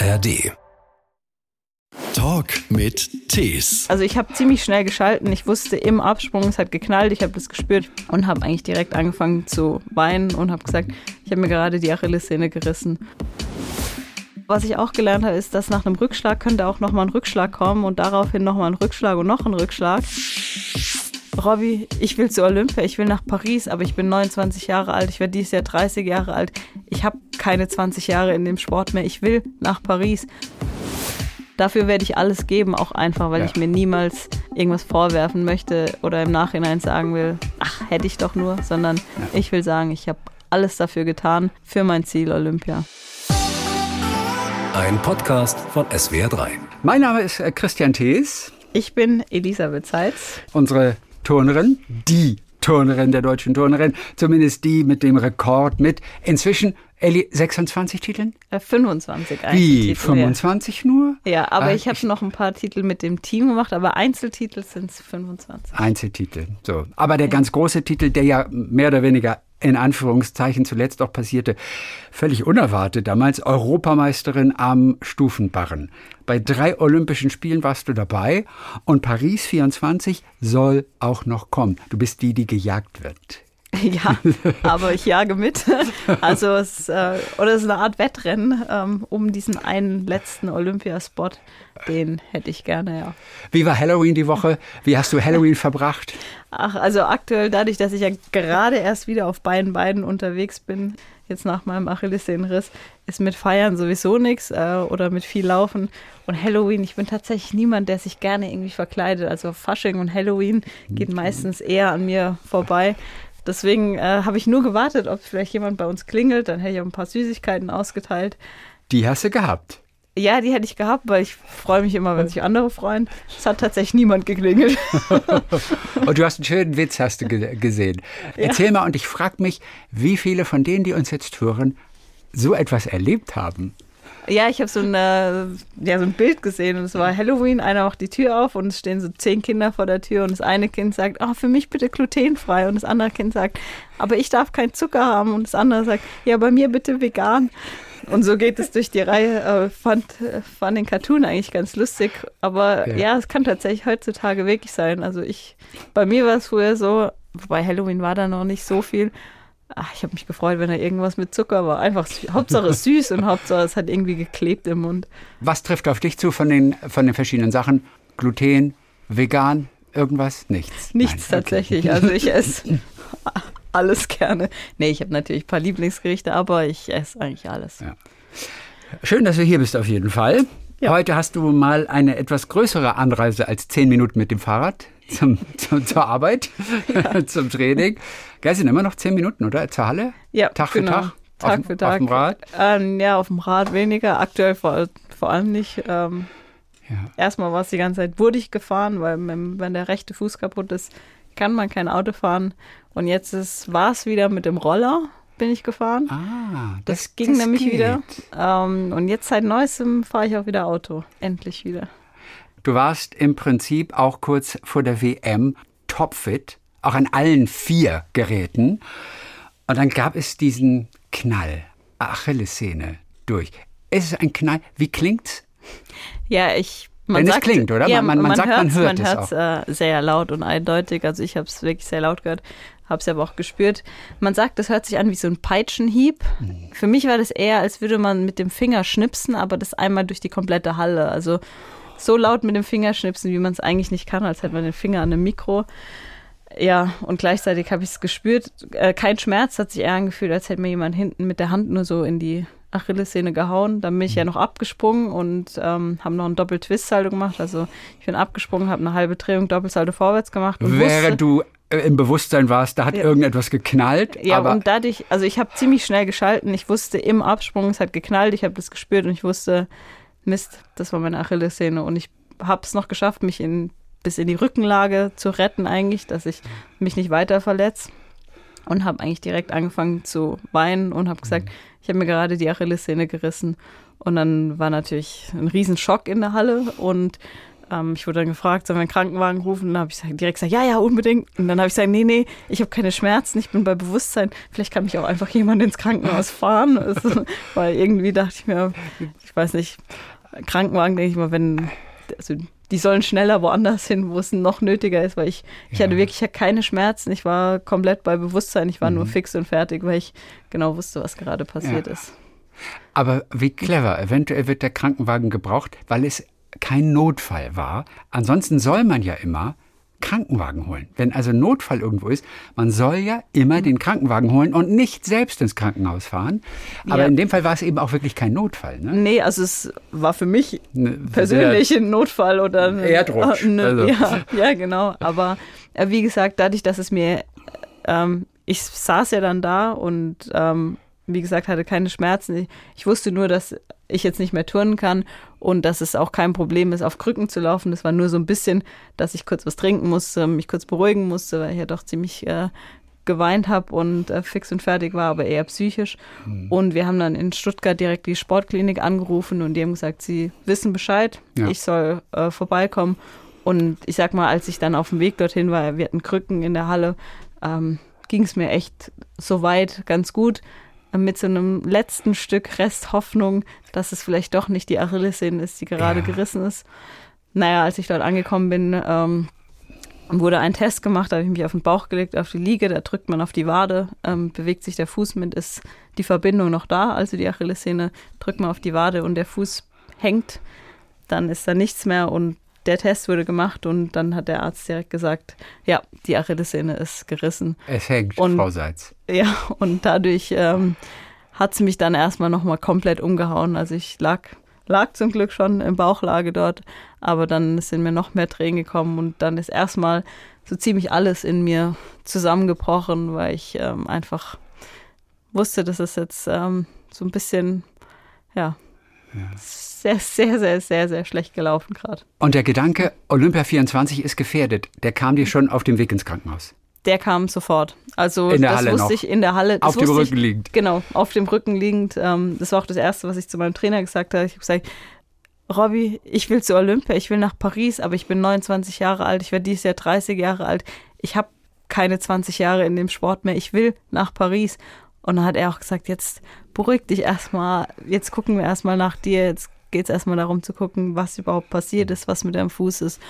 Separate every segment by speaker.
Speaker 1: ARD. Talk mit Tees.
Speaker 2: Also ich habe ziemlich schnell geschalten. Ich wusste im Absprung, es hat geknallt, ich habe das gespürt und habe eigentlich direkt angefangen zu weinen und habe gesagt, ich habe mir gerade die Achillessehne gerissen. Was ich auch gelernt habe, ist, dass nach einem Rückschlag könnte auch nochmal ein Rückschlag kommen und daraufhin nochmal ein Rückschlag und noch ein Rückschlag. Robby, ich will zu Olympia, ich will nach Paris, aber ich bin 29 Jahre alt, ich werde dieses Jahr 30 Jahre alt. Ich habe keine 20 Jahre in dem Sport mehr, ich will nach Paris. Dafür werde ich alles geben, auch einfach, weil ja. ich mir niemals irgendwas vorwerfen möchte oder im Nachhinein sagen will, ach, hätte ich doch nur, sondern ja. ich will sagen, ich habe alles dafür getan, für mein Ziel Olympia.
Speaker 1: Ein Podcast von SWR3.
Speaker 3: Mein Name ist äh, Christian Thees.
Speaker 2: Ich bin Elisabeth Seitz.
Speaker 3: Unsere Turnerin, die Turnerin der deutschen Turnerin, zumindest die mit dem Rekord mit inzwischen Elli, 26 Titeln?
Speaker 2: 25
Speaker 3: äh, eigentlich. Wie, 25
Speaker 2: ja.
Speaker 3: nur?
Speaker 2: Ja, aber ah, ich habe noch ein paar Titel mit dem Team gemacht, aber Einzeltitel sind es 25.
Speaker 3: Einzeltitel, so. Aber der ja. ganz große Titel, der ja mehr oder weniger in Anführungszeichen zuletzt auch passierte, völlig unerwartet damals, Europameisterin am Stufenbarren. Bei drei Olympischen Spielen warst du dabei und Paris 24 soll auch noch kommen. Du bist die, die gejagt wird.
Speaker 2: Ja, aber ich jage mit. Also es, äh, oder es ist eine Art Wettrennen ähm, um diesen einen letzten Olympiaspot. Den hätte ich gerne, ja.
Speaker 3: Wie war Halloween die Woche? Wie hast du Halloween verbracht?
Speaker 2: Ach, also aktuell dadurch, dass ich ja gerade erst wieder auf beiden Beinen unterwegs bin, jetzt nach meinem Achillessehnenriss, ist mit Feiern sowieso nichts äh, oder mit viel Laufen. Und Halloween, ich bin tatsächlich niemand, der sich gerne irgendwie verkleidet. Also Fasching und Halloween geht meistens eher an mir vorbei. Deswegen äh, habe ich nur gewartet, ob vielleicht jemand bei uns klingelt. Dann hätte ich auch ein paar Süßigkeiten ausgeteilt.
Speaker 3: Die hast du gehabt?
Speaker 2: Ja, die hätte ich gehabt, weil ich freue mich immer, wenn sich andere freuen. Es hat tatsächlich niemand geklingelt.
Speaker 3: und du hast einen schönen Witz, hast du gesehen. Ja. Erzähl mal, und ich frage mich, wie viele von denen, die uns jetzt hören, so etwas erlebt haben.
Speaker 2: Ja, ich habe so, ja, so ein Bild gesehen und es war Halloween, einer macht die Tür auf und es stehen so zehn Kinder vor der Tür und das eine Kind sagt, oh, für mich bitte glutenfrei und das andere Kind sagt, aber ich darf keinen Zucker haben und das andere sagt, ja, bei mir bitte vegan. Und so geht es durch die Reihe. Fand, fand den Cartoon eigentlich ganz lustig. Aber ja. ja, es kann tatsächlich heutzutage wirklich sein. Also ich, bei mir war es früher so, wobei Halloween war da noch nicht so viel. Ach, ich habe mich gefreut, wenn da irgendwas mit Zucker war. Einfach Hauptsache süß und Hauptsache es hat irgendwie geklebt im Mund.
Speaker 3: Was trifft auf dich zu von den, von den verschiedenen Sachen? Gluten, vegan, irgendwas? Nichts.
Speaker 2: Nichts Nein, tatsächlich. Okay. Also ich esse alles gerne. Nee, ich habe natürlich ein paar Lieblingsgerichte, aber ich esse eigentlich alles. Ja.
Speaker 3: Schön, dass du hier bist auf jeden Fall. Ja. Heute hast du mal eine etwas größere Anreise als zehn Minuten mit dem Fahrrad zum, zum zur Arbeit, ja. zum Training. Geil, sind immer noch zehn Minuten, oder? Zur Halle?
Speaker 2: Ja,
Speaker 3: Tag
Speaker 2: genau.
Speaker 3: für Tag?
Speaker 2: Tag auf, für Tag. Auf dem Rad? Ähm, ja, auf dem Rad weniger. Aktuell vor, vor allem nicht. Ähm, ja. Erstmal war es die ganze Zeit wurdig gefahren, weil wenn der rechte Fuß kaputt ist, kann man kein Auto fahren. Und jetzt war es wieder mit dem Roller, bin ich gefahren.
Speaker 3: Ah,
Speaker 2: das, das ging das nämlich geht. wieder. Ähm, und jetzt seit neuestem fahre ich auch wieder Auto. Endlich wieder.
Speaker 3: Du warst im Prinzip auch kurz vor der WM topfit, auch an allen vier Geräten. Und dann gab es diesen Knall, Achillessehne durch. Es ist ein Knall. Wie klingt's?
Speaker 2: Ja, ich
Speaker 3: man Wenn sagt, es klingt, oder?
Speaker 2: Ja,
Speaker 3: man, man, man, sagt, man hört
Speaker 2: man es äh, sehr laut und eindeutig. Also ich habe es wirklich sehr laut gehört, habe es aber auch gespürt. Man sagt, das hört sich an wie so ein Peitschenhieb. Mhm. Für mich war das eher, als würde man mit dem Finger schnipsen, aber das einmal durch die komplette Halle. Also so laut mit dem Finger schnipsen, wie man es eigentlich nicht kann, als hätte man den Finger an einem Mikro. Ja, und gleichzeitig habe ich es gespürt. Äh, kein Schmerz, hat sich eher angefühlt, als hätte mir jemand hinten mit der Hand nur so in die Achillessehne gehauen. Dann bin ich ja mhm. noch abgesprungen und ähm, habe noch einen Doppel-Twist-Salto gemacht. Also ich bin abgesprungen, habe eine halbe Drehung Doppelsalto vorwärts gemacht.
Speaker 3: Während du äh, im Bewusstsein warst, da hat ja. irgendetwas geknallt.
Speaker 2: Ja, und dadurch, also ich habe ziemlich schnell geschalten. Ich wusste im Absprung, es hat geknallt, ich habe das gespürt und ich wusste, Mist, das war meine Achillessehne. Und ich habe es noch geschafft, mich in, bis in die Rückenlage zu retten eigentlich, dass ich mich nicht weiter verletze und habe eigentlich direkt angefangen zu weinen und habe gesagt, mhm. ich habe mir gerade die Achillessehne gerissen. Und dann war natürlich ein Riesenschock in der Halle und ähm, ich wurde dann gefragt, sollen wir einen Krankenwagen rufen? dann habe ich direkt gesagt, ja, ja, unbedingt. Und dann habe ich gesagt, nee, nee, ich habe keine Schmerzen, ich bin bei Bewusstsein. Vielleicht kann mich auch einfach jemand ins Krankenhaus fahren. Also, weil irgendwie dachte ich mir, ich weiß nicht, Krankenwagen denke ich mal, wenn, also die sollen schneller woanders hin, wo es noch nötiger ist, weil ich, ich hatte wirklich keine Schmerzen. Ich war komplett bei Bewusstsein. Ich war mhm. nur fix und fertig, weil ich genau wusste, was gerade passiert ja. ist.
Speaker 3: Aber wie clever. Eventuell wird der Krankenwagen gebraucht, weil es kein Notfall war. Ansonsten soll man ja immer Krankenwagen holen. Wenn also Notfall irgendwo ist, man soll ja immer den Krankenwagen holen und nicht selbst ins Krankenhaus fahren. Aber ja. in dem Fall war es eben auch wirklich kein Notfall. Ne?
Speaker 2: Nee, also es war für mich ne, persönlich ein Notfall oder ein
Speaker 3: Erdrutsch.
Speaker 2: Ne, also. ja, ja, genau. Aber äh, wie gesagt, dadurch, dass es mir, ähm, ich saß ja dann da und ähm, wie gesagt, hatte keine Schmerzen. Ich, wusste nur, dass ich jetzt nicht mehr turnen kann und dass es auch kein Problem ist, auf Krücken zu laufen. Das war nur so ein bisschen, dass ich kurz was trinken musste, mich kurz beruhigen musste, weil ich ja doch ziemlich äh, geweint habe und äh, fix und fertig war, aber eher psychisch. Mhm. Und wir haben dann in Stuttgart direkt die Sportklinik angerufen und die haben gesagt, sie wissen Bescheid, ja. ich soll äh, vorbeikommen. Und ich sag mal, als ich dann auf dem Weg dorthin war, wir hatten Krücken in der Halle, ähm, ging es mir echt soweit ganz gut mit so einem letzten Stück Resthoffnung, dass es vielleicht doch nicht die Achillessehne ist, die gerade ja. gerissen ist. Naja, als ich dort angekommen bin, ähm, wurde ein Test gemacht, da habe ich mich auf den Bauch gelegt, auf die Liege, da drückt man auf die Wade, ähm, bewegt sich der Fuß mit, ist die Verbindung noch da, also die Achillessehne, drückt man auf die Wade und der Fuß hängt, dann ist da nichts mehr und der Test wurde gemacht und dann hat der Arzt direkt gesagt, ja, die Achillessehne ist gerissen.
Speaker 3: Es hängt, und, Frau Seitz.
Speaker 2: Ja, und dadurch ähm, hat sie mich dann erstmal nochmal komplett umgehauen. Also ich lag, lag zum Glück schon im Bauchlage dort, aber dann sind mir noch mehr Tränen gekommen und dann ist erstmal so ziemlich alles in mir zusammengebrochen, weil ich ähm, einfach wusste, dass es jetzt ähm, so ein bisschen, ja, ja. Sehr, sehr, sehr, sehr, sehr schlecht gelaufen gerade.
Speaker 3: Und der Gedanke, Olympia 24 ist gefährdet, der kam dir schon auf dem Weg ins Krankenhaus?
Speaker 2: Der kam sofort. Also
Speaker 3: in der
Speaker 2: das
Speaker 3: Halle
Speaker 2: wusste
Speaker 3: noch.
Speaker 2: ich in der Halle.
Speaker 3: auf dem Rücken ich, liegend.
Speaker 2: Genau, auf dem Rücken liegend. Ähm, das war auch das Erste, was ich zu meinem Trainer gesagt habe. Ich habe gesagt, Robby, ich will zu Olympia, ich will nach Paris, aber ich bin 29 Jahre alt, ich werde dieses Jahr 30 Jahre alt. Ich habe keine 20 Jahre in dem Sport mehr. Ich will nach Paris. Und dann hat er auch gesagt, jetzt beruhig dich erstmal, jetzt gucken wir erstmal nach dir, jetzt geht es erstmal darum zu gucken, was überhaupt passiert ist, was mit deinem Fuß ist.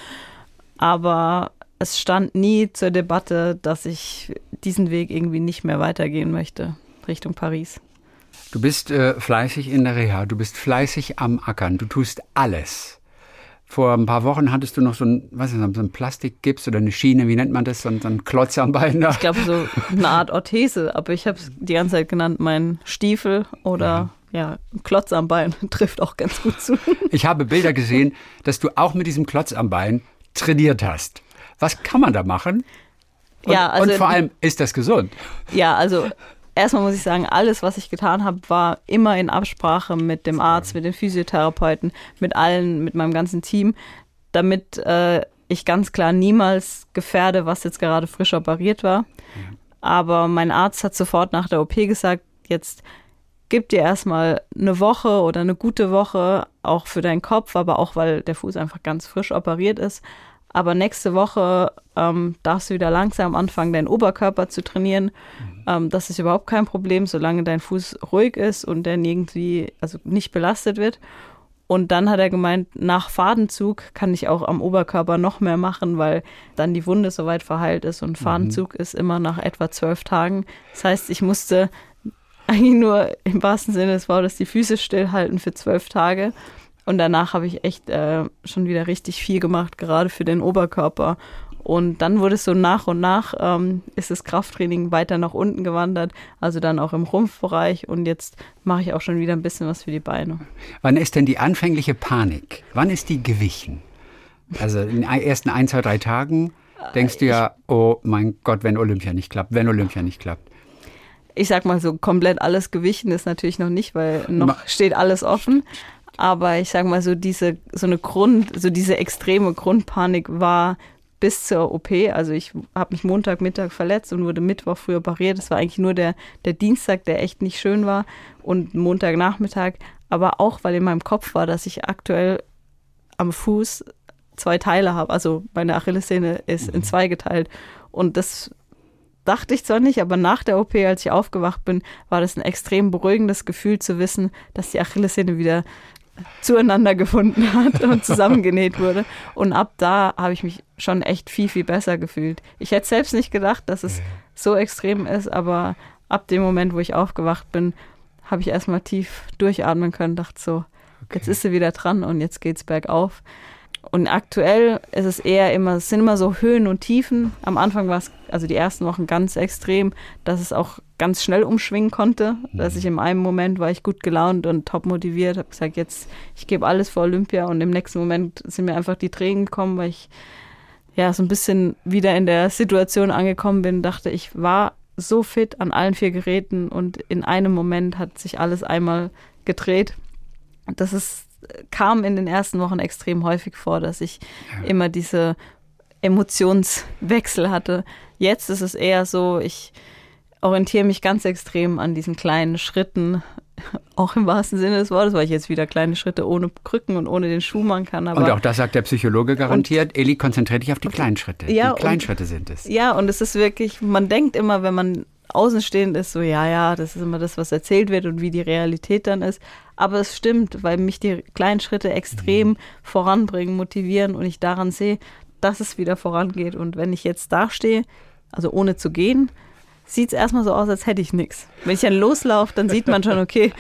Speaker 2: Aber es stand nie zur Debatte, dass ich diesen Weg irgendwie nicht mehr weitergehen möchte Richtung Paris.
Speaker 3: Du bist äh, fleißig in der Reha, du bist fleißig am Ackern, du tust alles. Vor ein paar Wochen hattest du noch so ein, was ist das, so ein Plastikgips oder eine Schiene, wie nennt man das, so ein, so ein Klotz am Bein da.
Speaker 2: Ich glaube so eine Art Orthese, aber ich habe es die ganze Zeit genannt, mein Stiefel oder ja. ja, Klotz am Bein trifft auch ganz gut zu.
Speaker 3: Ich habe Bilder gesehen, dass du auch mit diesem Klotz am Bein trainiert hast. Was kann man da machen? Und, ja, also, und vor allem, ist das gesund?
Speaker 2: Ja, also erstmal muss ich sagen, alles, was ich getan habe, war immer in Absprache mit dem Arzt, mit den Physiotherapeuten, mit allen, mit meinem ganzen Team, damit äh, ich ganz klar niemals gefährde, was jetzt gerade frisch operiert war. Aber mein Arzt hat sofort nach der OP gesagt, jetzt gib dir erstmal eine Woche oder eine gute Woche, auch für deinen Kopf, aber auch weil der Fuß einfach ganz frisch operiert ist. Aber nächste Woche ähm, darfst du wieder langsam anfangen, deinen Oberkörper zu trainieren. Mhm. Ähm, das ist überhaupt kein Problem, solange dein Fuß ruhig ist und der irgendwie, also nicht belastet wird. Und dann hat er gemeint, nach Fadenzug kann ich auch am Oberkörper noch mehr machen, weil dann die Wunde soweit verheilt ist. Und mhm. Fadenzug mhm. ist immer nach etwa zwölf Tagen. Das heißt, ich musste eigentlich nur im wahrsten Sinne des Wortes die Füße stillhalten für zwölf Tage. Und danach habe ich echt äh, schon wieder richtig viel gemacht, gerade für den Oberkörper. Und dann wurde es so nach und nach, ähm, ist das Krafttraining weiter nach unten gewandert, also dann auch im Rumpfbereich. Und jetzt mache ich auch schon wieder ein bisschen was für die Beine.
Speaker 3: Wann ist denn die anfängliche Panik? Wann ist die gewichen? Also in den ersten ein, zwei, drei Tagen denkst du ja, oh mein Gott, wenn Olympia nicht klappt, wenn Olympia nicht klappt.
Speaker 2: Ich sag mal so, komplett alles gewichen ist natürlich noch nicht, weil noch steht alles offen. Aber ich sage mal so, diese, so eine Grund, so diese extreme Grundpanik war bis zur OP. Also ich habe mich Montagmittag verletzt und wurde Mittwoch früh operiert. Das war eigentlich nur der, der Dienstag, der echt nicht schön war und Montagnachmittag. Aber auch, weil in meinem Kopf war, dass ich aktuell am Fuß zwei Teile habe. Also meine Achillessehne ist in zwei geteilt. Und das dachte ich zwar nicht, aber nach der OP, als ich aufgewacht bin, war das ein extrem beruhigendes Gefühl zu wissen, dass die Achillessehne wieder zueinander gefunden hat und zusammengenäht wurde. Und ab da habe ich mich schon echt viel, viel besser gefühlt. Ich hätte selbst nicht gedacht, dass es so extrem ist, aber ab dem Moment, wo ich aufgewacht bin, habe ich erstmal tief durchatmen können, dachte so, okay. jetzt ist sie wieder dran und jetzt geht's bergauf. Und aktuell ist es eher immer, es sind immer so Höhen und Tiefen. Am Anfang war es, also die ersten Wochen ganz extrem, dass es auch ganz schnell umschwingen konnte. Mhm. Dass ich im einen Moment war ich gut gelaunt und top motiviert, habe gesagt, jetzt, ich gebe alles für Olympia und im nächsten Moment sind mir einfach die Tränen gekommen, weil ich ja so ein bisschen wieder in der Situation angekommen bin, dachte, ich war so fit an allen vier Geräten und in einem Moment hat sich alles einmal gedreht. Das ist kam in den ersten Wochen extrem häufig vor, dass ich immer diese Emotionswechsel hatte. Jetzt ist es eher so, ich orientiere mich ganz extrem an diesen kleinen Schritten, auch im wahrsten Sinne des Wortes, weil ich jetzt wieder kleine Schritte ohne Krücken und ohne den Schuh machen kann.
Speaker 3: und auch das sagt der Psychologe garantiert, Eli, konzentriere dich auf die kleinen Schritte. Ja, die kleinen und, Schritte sind es.
Speaker 2: Ja, und es ist wirklich, man denkt immer, wenn man außenstehend ist, so, ja, ja, das ist immer das, was erzählt wird und wie die Realität dann ist. Aber es stimmt, weil mich die kleinen Schritte extrem mhm. voranbringen, motivieren und ich daran sehe, dass es wieder vorangeht. Und wenn ich jetzt dastehe, also ohne zu gehen, sieht es erstmal so aus, als hätte ich nichts. Wenn ich dann loslaufe, dann sieht man schon, okay,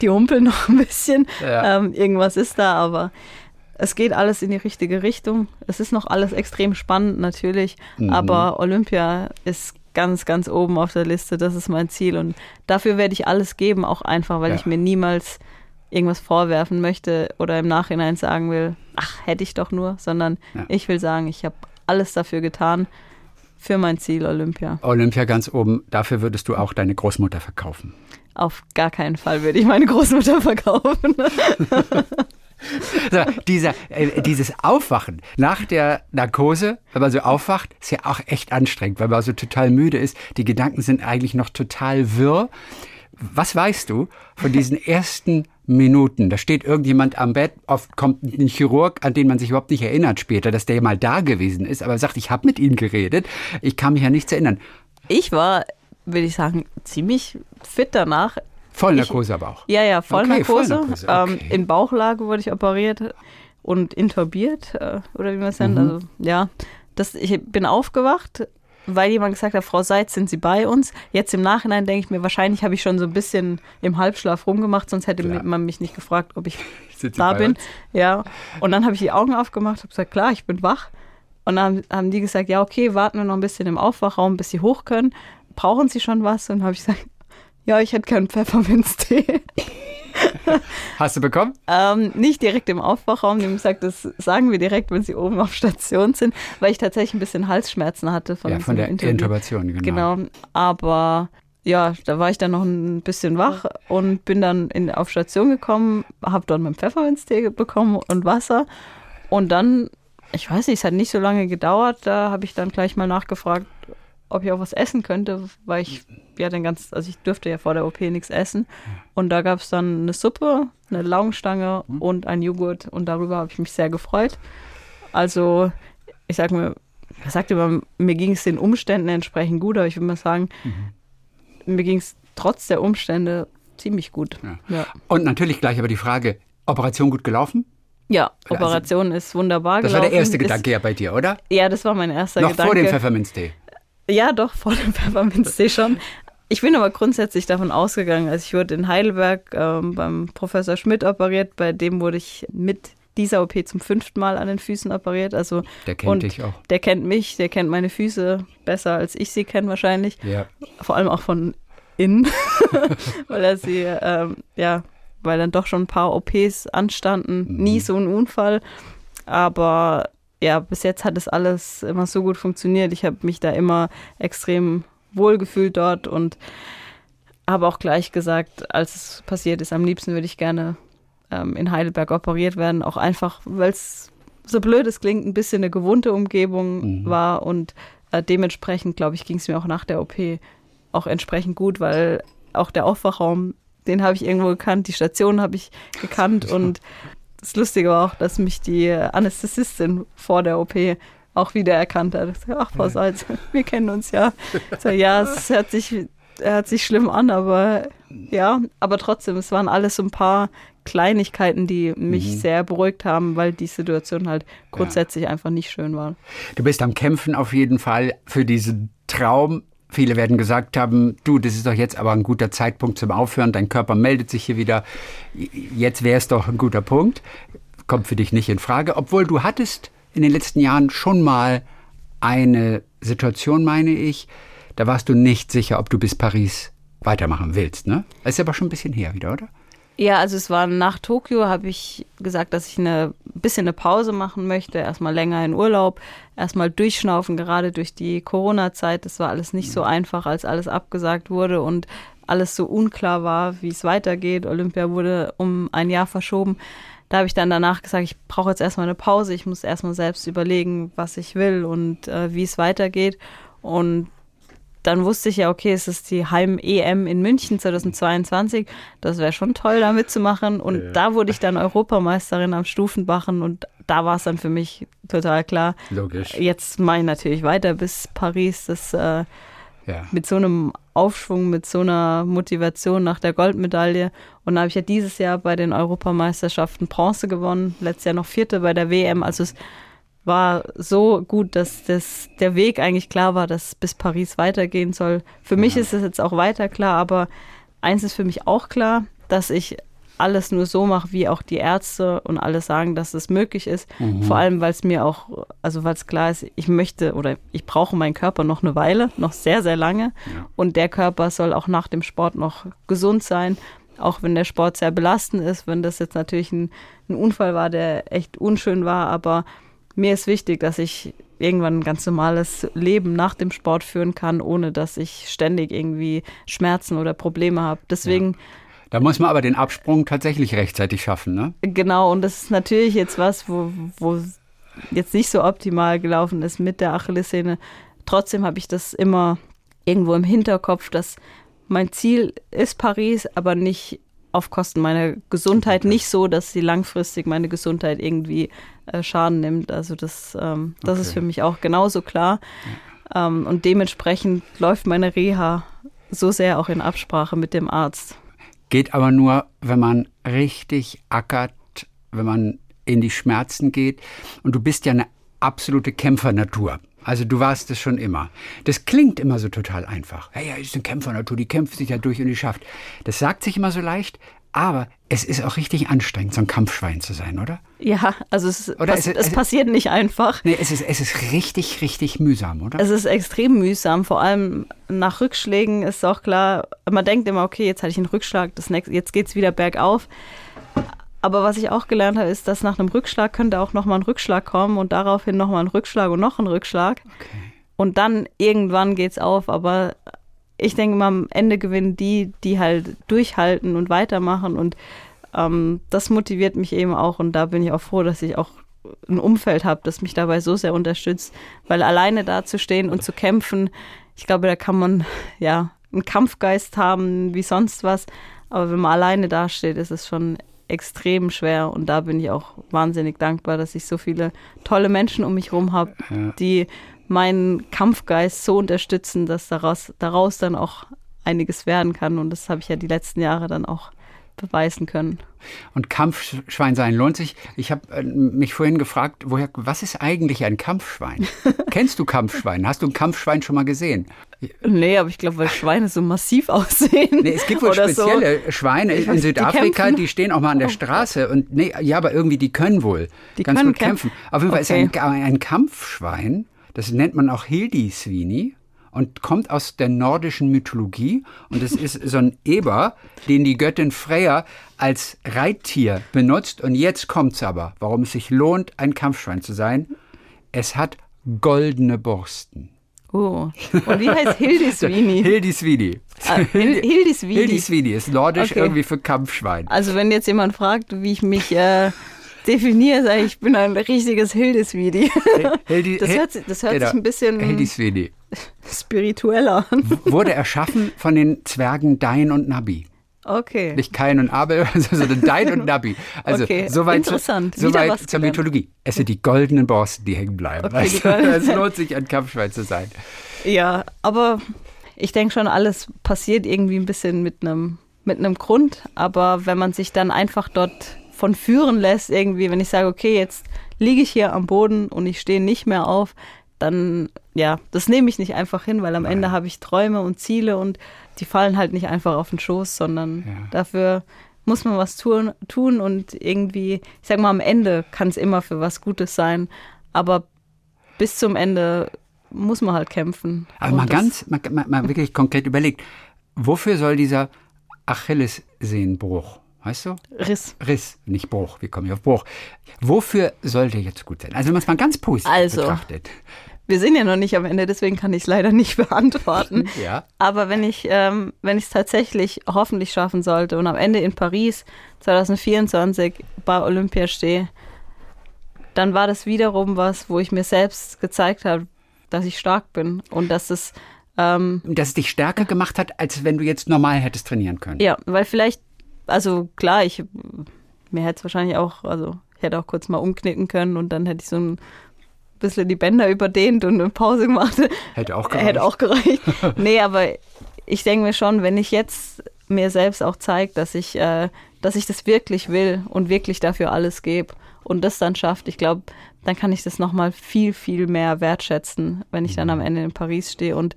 Speaker 2: die humpeln noch ein bisschen, ja. ähm, irgendwas ist da, aber es geht alles in die richtige Richtung. Es ist noch alles extrem spannend natürlich, mhm. aber Olympia ist ganz, ganz oben auf der Liste. Das ist mein Ziel. Und dafür werde ich alles geben, auch einfach, weil ja. ich mir niemals irgendwas vorwerfen möchte oder im Nachhinein sagen will, ach, hätte ich doch nur, sondern ja. ich will sagen, ich habe alles dafür getan für mein Ziel Olympia.
Speaker 3: Olympia ganz oben, dafür würdest du auch deine Großmutter verkaufen.
Speaker 2: Auf gar keinen Fall würde ich meine Großmutter verkaufen.
Speaker 3: So, dieser, äh, dieses Aufwachen nach der Narkose, wenn man so aufwacht, ist ja auch echt anstrengend, weil man so total müde ist. Die Gedanken sind eigentlich noch total wirr. Was weißt du von diesen ersten Minuten? Da steht irgendjemand am Bett, oft kommt ein Chirurg, an den man sich überhaupt nicht erinnert später, dass der mal da gewesen ist, aber sagt, ich habe mit ihm geredet. Ich kann mich ja nichts erinnern.
Speaker 2: Ich war, würde ich sagen, ziemlich fit danach.
Speaker 3: Vollnarkose aber auch.
Speaker 2: Ja, ja, Vollnarkose. Okay, Vollnarkose. Ähm, okay. in Bauchlage wurde ich operiert und intubiert, äh, oder wie man es nennt. Mhm. Also, ja, das, ich bin aufgewacht, weil jemand gesagt hat, Frau Seitz, sind Sie bei uns? Jetzt im Nachhinein denke ich mir, wahrscheinlich habe ich schon so ein bisschen im Halbschlaf rumgemacht, sonst hätte klar. man mich nicht gefragt, ob ich da bin. Uns? Ja. Und dann habe ich die Augen aufgemacht, habe gesagt, klar, ich bin wach. Und dann haben die gesagt, ja, okay, warten wir noch ein bisschen im Aufwachraum, bis Sie hoch können. Brauchen Sie schon was? Und habe ich gesagt, ja, ich hätte keinen Pfefferminztee.
Speaker 3: Hast du bekommen?
Speaker 2: Ähm, nicht direkt im Aufwachraum. Die haben gesagt, das sagen wir direkt, wenn sie oben auf Station sind, weil ich tatsächlich ein bisschen Halsschmerzen hatte von,
Speaker 3: ja, von der Interview. Intubation.
Speaker 2: Genau. genau. Aber ja, da war ich dann noch ein bisschen wach und bin dann in, auf Station gekommen, habe dort meinen Pfefferminztee bekommen und Wasser. Und dann, ich weiß nicht, es hat nicht so lange gedauert, da habe ich dann gleich mal nachgefragt, ob ich auch was essen könnte, weil ich ja den ganz, also ich dürfte ja vor der OP nichts essen. Und da gab es dann eine Suppe, eine Laugenstange mhm. und ein Joghurt und darüber habe ich mich sehr gefreut. Also ich sage mir, ich sagte immer, mir ging es den Umständen entsprechend gut, aber ich würde mal sagen, mhm. mir ging es trotz der Umstände ziemlich gut. Ja.
Speaker 3: Ja. Und natürlich gleich aber die Frage, Operation gut gelaufen?
Speaker 2: Ja, also Operation also, ist wunderbar
Speaker 3: das
Speaker 2: gelaufen.
Speaker 3: Das war der erste Gedanke ist, ja bei dir, oder?
Speaker 2: Ja, das war mein erster
Speaker 3: Noch
Speaker 2: Gedanke.
Speaker 3: Noch vor dem Pfefferminztee?
Speaker 2: Ja, doch, vor dem Pfefferminztee schon. Ich bin aber grundsätzlich davon ausgegangen, also ich wurde in Heidelberg ähm, beim Professor Schmidt operiert, bei dem wurde ich mit dieser OP zum fünften Mal an den Füßen operiert. Also,
Speaker 3: der kennt dich auch.
Speaker 2: Der kennt mich, der kennt meine Füße besser als ich sie kenne wahrscheinlich.
Speaker 3: Ja.
Speaker 2: Vor allem auch von innen, weil er sie, ähm, ja, weil dann doch schon ein paar OPs anstanden. Mhm. Nie so ein Unfall, aber ja, bis jetzt hat es alles immer so gut funktioniert. Ich habe mich da immer extrem wohlgefühlt dort und habe auch gleich gesagt, als es passiert ist, am liebsten würde ich gerne ähm, in Heidelberg operiert werden, auch einfach, weil es so blöd es klingt, ein bisschen eine gewohnte Umgebung mhm. war und äh, dementsprechend, glaube ich, ging es mir auch nach der OP auch entsprechend gut, weil auch der Aufwachraum, den habe ich irgendwo gekannt, die Station habe ich gekannt und das Lustige war auch, dass mich die Anästhesistin vor der OP auch wieder erkannt hat. Ach, Frau Salz, wir kennen uns ja. So, ja, es hört sich, hört sich schlimm an, aber ja, aber trotzdem, es waren alles so ein paar Kleinigkeiten, die mich mhm. sehr beruhigt haben, weil die Situation halt grundsätzlich ja. einfach nicht schön war.
Speaker 3: Du bist am Kämpfen auf jeden Fall für diesen Traum. Viele werden gesagt haben, du, das ist doch jetzt aber ein guter Zeitpunkt zum Aufhören, dein Körper meldet sich hier wieder, jetzt wäre es doch ein guter Punkt. Kommt für dich nicht in Frage, obwohl du hattest in den letzten Jahren schon mal eine Situation, meine ich, da warst du nicht sicher, ob du bis Paris weitermachen willst, ne? Das ist aber schon ein bisschen her wieder, oder?
Speaker 2: Ja, also es war nach Tokio, habe ich gesagt, dass ich eine bisschen eine Pause machen möchte, erstmal länger in Urlaub, erstmal durchschnaufen, gerade durch die Corona-Zeit. Das war alles nicht so einfach, als alles abgesagt wurde und alles so unklar war, wie es weitergeht. Olympia wurde um ein Jahr verschoben. Da habe ich dann danach gesagt, ich brauche jetzt erstmal eine Pause. Ich muss erstmal selbst überlegen, was ich will und äh, wie es weitergeht. Und dann wusste ich ja, okay, es ist die Heim-EM in München 2022. Das wäre schon toll, da mitzumachen. Und ja. da wurde ich dann Europameisterin am Stufenbachen und da war es dann für mich total klar.
Speaker 3: Logisch.
Speaker 2: Jetzt mache ich natürlich weiter bis Paris. Das äh, ja. mit so einem Aufschwung, mit so einer Motivation nach der Goldmedaille. Und da habe ich ja dieses Jahr bei den Europameisterschaften Bronze gewonnen, letztes Jahr noch Vierte bei der WM. Also es war so gut, dass das, der Weg eigentlich klar war, dass bis Paris weitergehen soll. Für mich ist es jetzt auch weiter klar, aber eins ist für mich auch klar, dass ich alles nur so mache, wie auch die Ärzte und alle sagen, dass es möglich ist. Mhm. Vor allem, weil es mir auch, also weil es klar ist, ich möchte oder ich brauche meinen Körper noch eine Weile, noch sehr, sehr lange. Ja. Und der Körper soll auch nach dem Sport noch gesund sein. Auch wenn der Sport sehr belastend ist, wenn das jetzt natürlich ein, ein Unfall war, der echt unschön war, aber mir ist wichtig, dass ich irgendwann ein ganz normales Leben nach dem Sport führen kann, ohne dass ich ständig irgendwie Schmerzen oder Probleme habe. Deswegen. Ja.
Speaker 3: Da muss man aber den Absprung tatsächlich rechtzeitig schaffen, ne?
Speaker 2: Genau, und das ist natürlich jetzt was, wo, wo jetzt nicht so optimal gelaufen ist mit der Achillessehne. Trotzdem habe ich das immer irgendwo im Hinterkopf, dass mein Ziel ist Paris, aber nicht auf Kosten meiner Gesundheit, nicht so, dass sie langfristig meine Gesundheit irgendwie äh, Schaden nimmt. Also das, ähm, das okay. ist für mich auch genauso klar. Ähm, und dementsprechend läuft meine Reha so sehr auch in Absprache mit dem Arzt.
Speaker 3: Geht aber nur, wenn man richtig ackert, wenn man in die Schmerzen geht. Und du bist ja eine absolute Kämpfernatur. Also du warst es schon immer. Das klingt immer so total einfach. Hey, ja, ist eine Kämpfernatur, die kämpft sich ja durch und die schafft. Das sagt sich immer so leicht, aber es ist auch richtig anstrengend, so ein Kampfschwein zu sein, oder?
Speaker 2: Ja, also es, oder pass, es, es, es passiert nicht einfach.
Speaker 3: Nee, es ist, es ist richtig, richtig mühsam, oder?
Speaker 2: Es ist extrem mühsam, vor allem nach Rückschlägen ist auch klar, man denkt immer, okay, jetzt hatte ich einen Rückschlag, das nächste, jetzt geht es wieder bergauf. Aber was ich auch gelernt habe, ist, dass nach einem Rückschlag könnte auch nochmal ein Rückschlag kommen und daraufhin nochmal ein Rückschlag und noch ein Rückschlag. Okay. Und dann irgendwann geht es auf. Aber ich denke mal, am Ende gewinnen die, die halt durchhalten und weitermachen. Und ähm, das motiviert mich eben auch. Und da bin ich auch froh, dass ich auch ein Umfeld habe, das mich dabei so sehr unterstützt. Weil alleine da zu stehen und zu kämpfen, ich glaube, da kann man ja einen Kampfgeist haben wie sonst was. Aber wenn man alleine dasteht, ist es schon extrem schwer und da bin ich auch wahnsinnig dankbar, dass ich so viele tolle Menschen um mich herum habe, ja. die meinen Kampfgeist so unterstützen, dass daraus, daraus dann auch einiges werden kann und das habe ich ja die letzten Jahre dann auch beweisen können.
Speaker 3: Und Kampfschwein sein lohnt sich. Ich habe äh, mich vorhin gefragt, woher, was ist eigentlich ein Kampfschwein? Kennst du Kampfschwein? Hast du ein Kampfschwein schon mal gesehen?
Speaker 2: Nee, aber ich glaube, weil Schweine so massiv aussehen.
Speaker 3: Nee, es gibt wohl spezielle so. Schweine in Südafrika, die, die, stehen auch mal an der oh Straße. Und nee, ja, aber irgendwie, die können wohl die ganz können gut kämpfen. kämpfen. Auf jeden Fall okay. ist ein, ein Kampfschwein, das nennt man auch Hildiswini und kommt aus der nordischen Mythologie. Und es ist so ein Eber, den die Göttin Freya als Reittier benutzt. Und jetzt kommt's aber, warum es sich lohnt, ein Kampfschwein zu sein. Es hat goldene Borsten.
Speaker 2: Oh. Und wie heißt Hildiswini?
Speaker 3: Hildiswini.
Speaker 2: Ah, Hildiswini.
Speaker 3: Hildiswini ist nordisch okay. irgendwie für Kampfschwein.
Speaker 2: Also wenn jetzt jemand fragt, wie ich mich äh, definiere, sage ich, ich bin ein richtiges Hildiswini. Hildi, das hört, das hört sich ein bisschen
Speaker 3: Hildiswini.
Speaker 2: spiritueller an.
Speaker 3: Wurde erschaffen von den Zwergen Dain und Nabi.
Speaker 2: Okay.
Speaker 3: Nicht Kain und Abel, sondern Dein und Nabi. Also
Speaker 2: Okay,
Speaker 3: soweit,
Speaker 2: interessant.
Speaker 3: Soweit zur
Speaker 2: gelernt.
Speaker 3: Mythologie. Es sind die goldenen Borsten, die hängen bleiben.
Speaker 2: Okay,
Speaker 3: weißt
Speaker 2: die
Speaker 3: du? es lohnt sich, ein Kampfschwein zu sein.
Speaker 2: Ja, aber ich denke schon, alles passiert irgendwie ein bisschen mit einem mit einem Grund. Aber wenn man sich dann einfach dort von führen lässt, irgendwie, wenn ich sage, okay, jetzt liege ich hier am Boden und ich stehe nicht mehr auf, dann, ja, das nehme ich nicht einfach hin, weil am Ende habe ich Träume und Ziele und die fallen halt nicht einfach auf den Schoß, sondern
Speaker 3: Ja.
Speaker 2: dafür muss man was tun, tun und irgendwie, ich sag mal, am Ende kann es immer für was Gutes sein, aber bis zum Ende muss man halt kämpfen.
Speaker 3: Aber mal ganz, mal, mal, mal wirklich konkret überlegt, wofür soll dieser Achillessehnenbruch, weißt du?
Speaker 2: Riss.
Speaker 3: Riss, nicht Bruch, wir kommen hier auf Bruch. Wofür sollte jetzt gut sein? Also wenn man es mal ganz positiv
Speaker 2: Also.
Speaker 3: betrachtet.
Speaker 2: Wir sind ja noch nicht am Ende, deswegen kann ich es leider nicht beantworten.
Speaker 3: Ja.
Speaker 2: Aber wenn ich ähm, wenn ich es tatsächlich hoffentlich schaffen sollte und am Ende in Paris 2024 bei Olympia stehe, dann war das wiederum was, wo ich mir selbst gezeigt habe, dass ich stark bin und dass es ähm,
Speaker 3: Dass es dich stärker gemacht hat, als wenn du jetzt normal hättest trainieren können.
Speaker 2: ja, weil vielleicht, also klar, ich mir hätte es wahrscheinlich auch, also ich hätte auch kurz mal umknicken können und dann hätte ich so ein bisschen die Bänder überdehnt und eine Pause gemacht.
Speaker 3: Hätte auch gereicht.
Speaker 2: Hätte auch gereicht. nee, aber ich denke mir schon, wenn ich jetzt mir selbst auch zeige, dass ich, äh, dass ich das wirklich will und wirklich dafür alles gebe und das dann schafft, ich glaube, dann kann ich das nochmal viel, viel mehr wertschätzen, wenn ich dann am Ende in Paris stehe. Und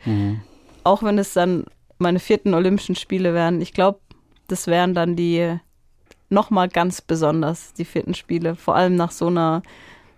Speaker 2: auch wenn es dann meine vierten Olympischen Spiele wären, ich glaube, das wären dann die nochmal ganz besonders, die vierten Spiele, vor allem nach so einer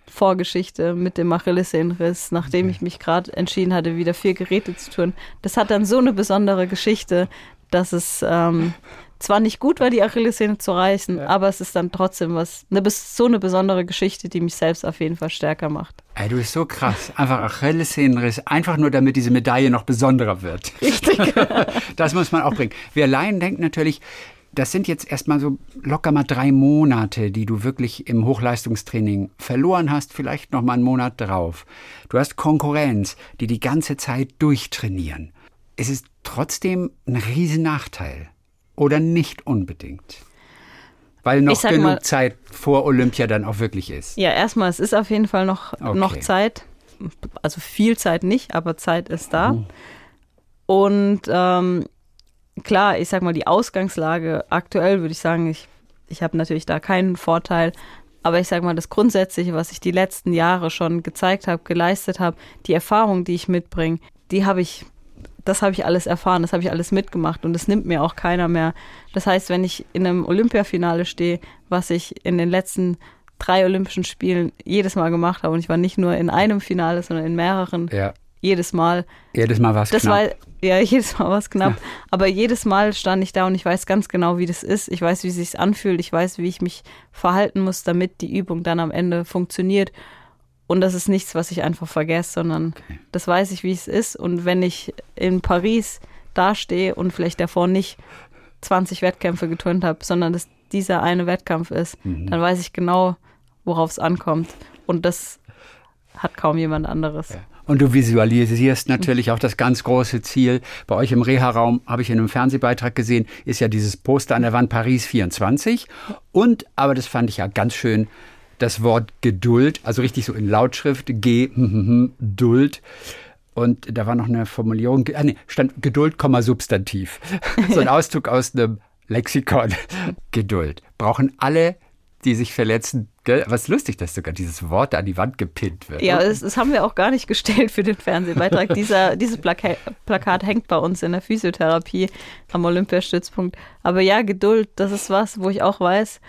Speaker 2: Vorgeschichte mit dem Achillessehnenriss, nachdem ich mich gerade entschieden hatte, wieder vier Geräte zu tun. Das hat dann so eine besondere Geschichte, dass es ähm, zwar nicht gut war, die Achillessehne zu reißen, aber es ist dann trotzdem was, eine, so eine besondere Geschichte, die mich selbst auf jeden Fall stärker macht.
Speaker 3: Ey, du bist so krass. Einfach Achillessehnenriss, einfach nur damit diese Medaille noch besonderer wird.
Speaker 2: Richtig.
Speaker 3: Das muss man auch bringen. Wir Laien denken natürlich, das sind jetzt erstmal so locker mal drei Monate, die du wirklich im Hochleistungstraining verloren hast, vielleicht noch mal einen Monat drauf. Du hast Konkurrenz, die die ganze Zeit durchtrainieren. Es ist trotzdem ein Riesennachteil. Oder nicht unbedingt. Weil noch genug
Speaker 2: mal-
Speaker 3: Zeit vor Olympia dann auch wirklich ist.
Speaker 2: Ja, erstmal, es ist auf jeden Fall noch,
Speaker 3: Okay.
Speaker 2: noch Zeit. Also viel Zeit nicht, aber Zeit ist da.
Speaker 3: Mhm.
Speaker 2: Und ähm, klar, ich sag mal, die Ausgangslage aktuell würde ich sagen, ich, ich habe natürlich da keinen Vorteil. Aber ich sag mal, das Grundsätzliche, was ich die letzten Jahre schon gezeigt habe, geleistet habe, die Erfahrung, die ich mitbringe, die habe ich, das habe ich alles erfahren, das habe ich alles mitgemacht und das nimmt mir auch keiner mehr. Das heißt, wenn ich in einem Olympiafinale stehe, was ich in den letzten drei Olympischen Spielen jedes Mal gemacht habe und ich war nicht nur in einem Finale, sondern in mehreren,
Speaker 3: Ja.
Speaker 2: Jedes Mal,
Speaker 3: Jedes Mal war es
Speaker 2: das
Speaker 3: knapp.
Speaker 2: war, ja, jedes Mal war es knapp. Aber jedes Mal stand ich da und ich weiß ganz genau, wie das ist. Ich weiß, wie es sich anfühlt. Ich weiß, wie ich mich verhalten muss, damit die Übung dann am Ende funktioniert. Und das ist nichts, was ich einfach vergesse, sondern das weiß ich, wie es ist. Und wenn ich in Paris dastehe und vielleicht davor nicht 20 Wettkämpfe geturnt habe, sondern dass dieser eine Wettkampf ist, dann weiß ich genau, worauf es ankommt. Und das hat kaum jemand anderes.
Speaker 3: Und du visualisierst natürlich auch das ganz große Ziel. Bei euch im Reha-Raum habe ich in einem Fernsehbeitrag gesehen, ist ja dieses Poster an der Wand Paris 24. Und, aber das fand ich ja ganz schön, das Wort Geduld, also richtig so in Lautschrift, G, Duld. Und da war noch eine Formulierung, ah, nee, stand Geduld, Komma, Substantiv. so ein Auszug aus einem Lexikon. Geduld. Brauchen alle, die sich verletzen, gell? Was lustig, dass sogar dieses Wort da an die Wand gepinnt wird.
Speaker 2: Ja, das, das haben wir auch gar nicht gestellt für den Fernsehbeitrag. Dieser, dieses Plaka Plakat hängt bei uns in der Physiotherapie am Olympiastützpunkt. Aber ja, Geduld, das ist was, wo ich auch weiß,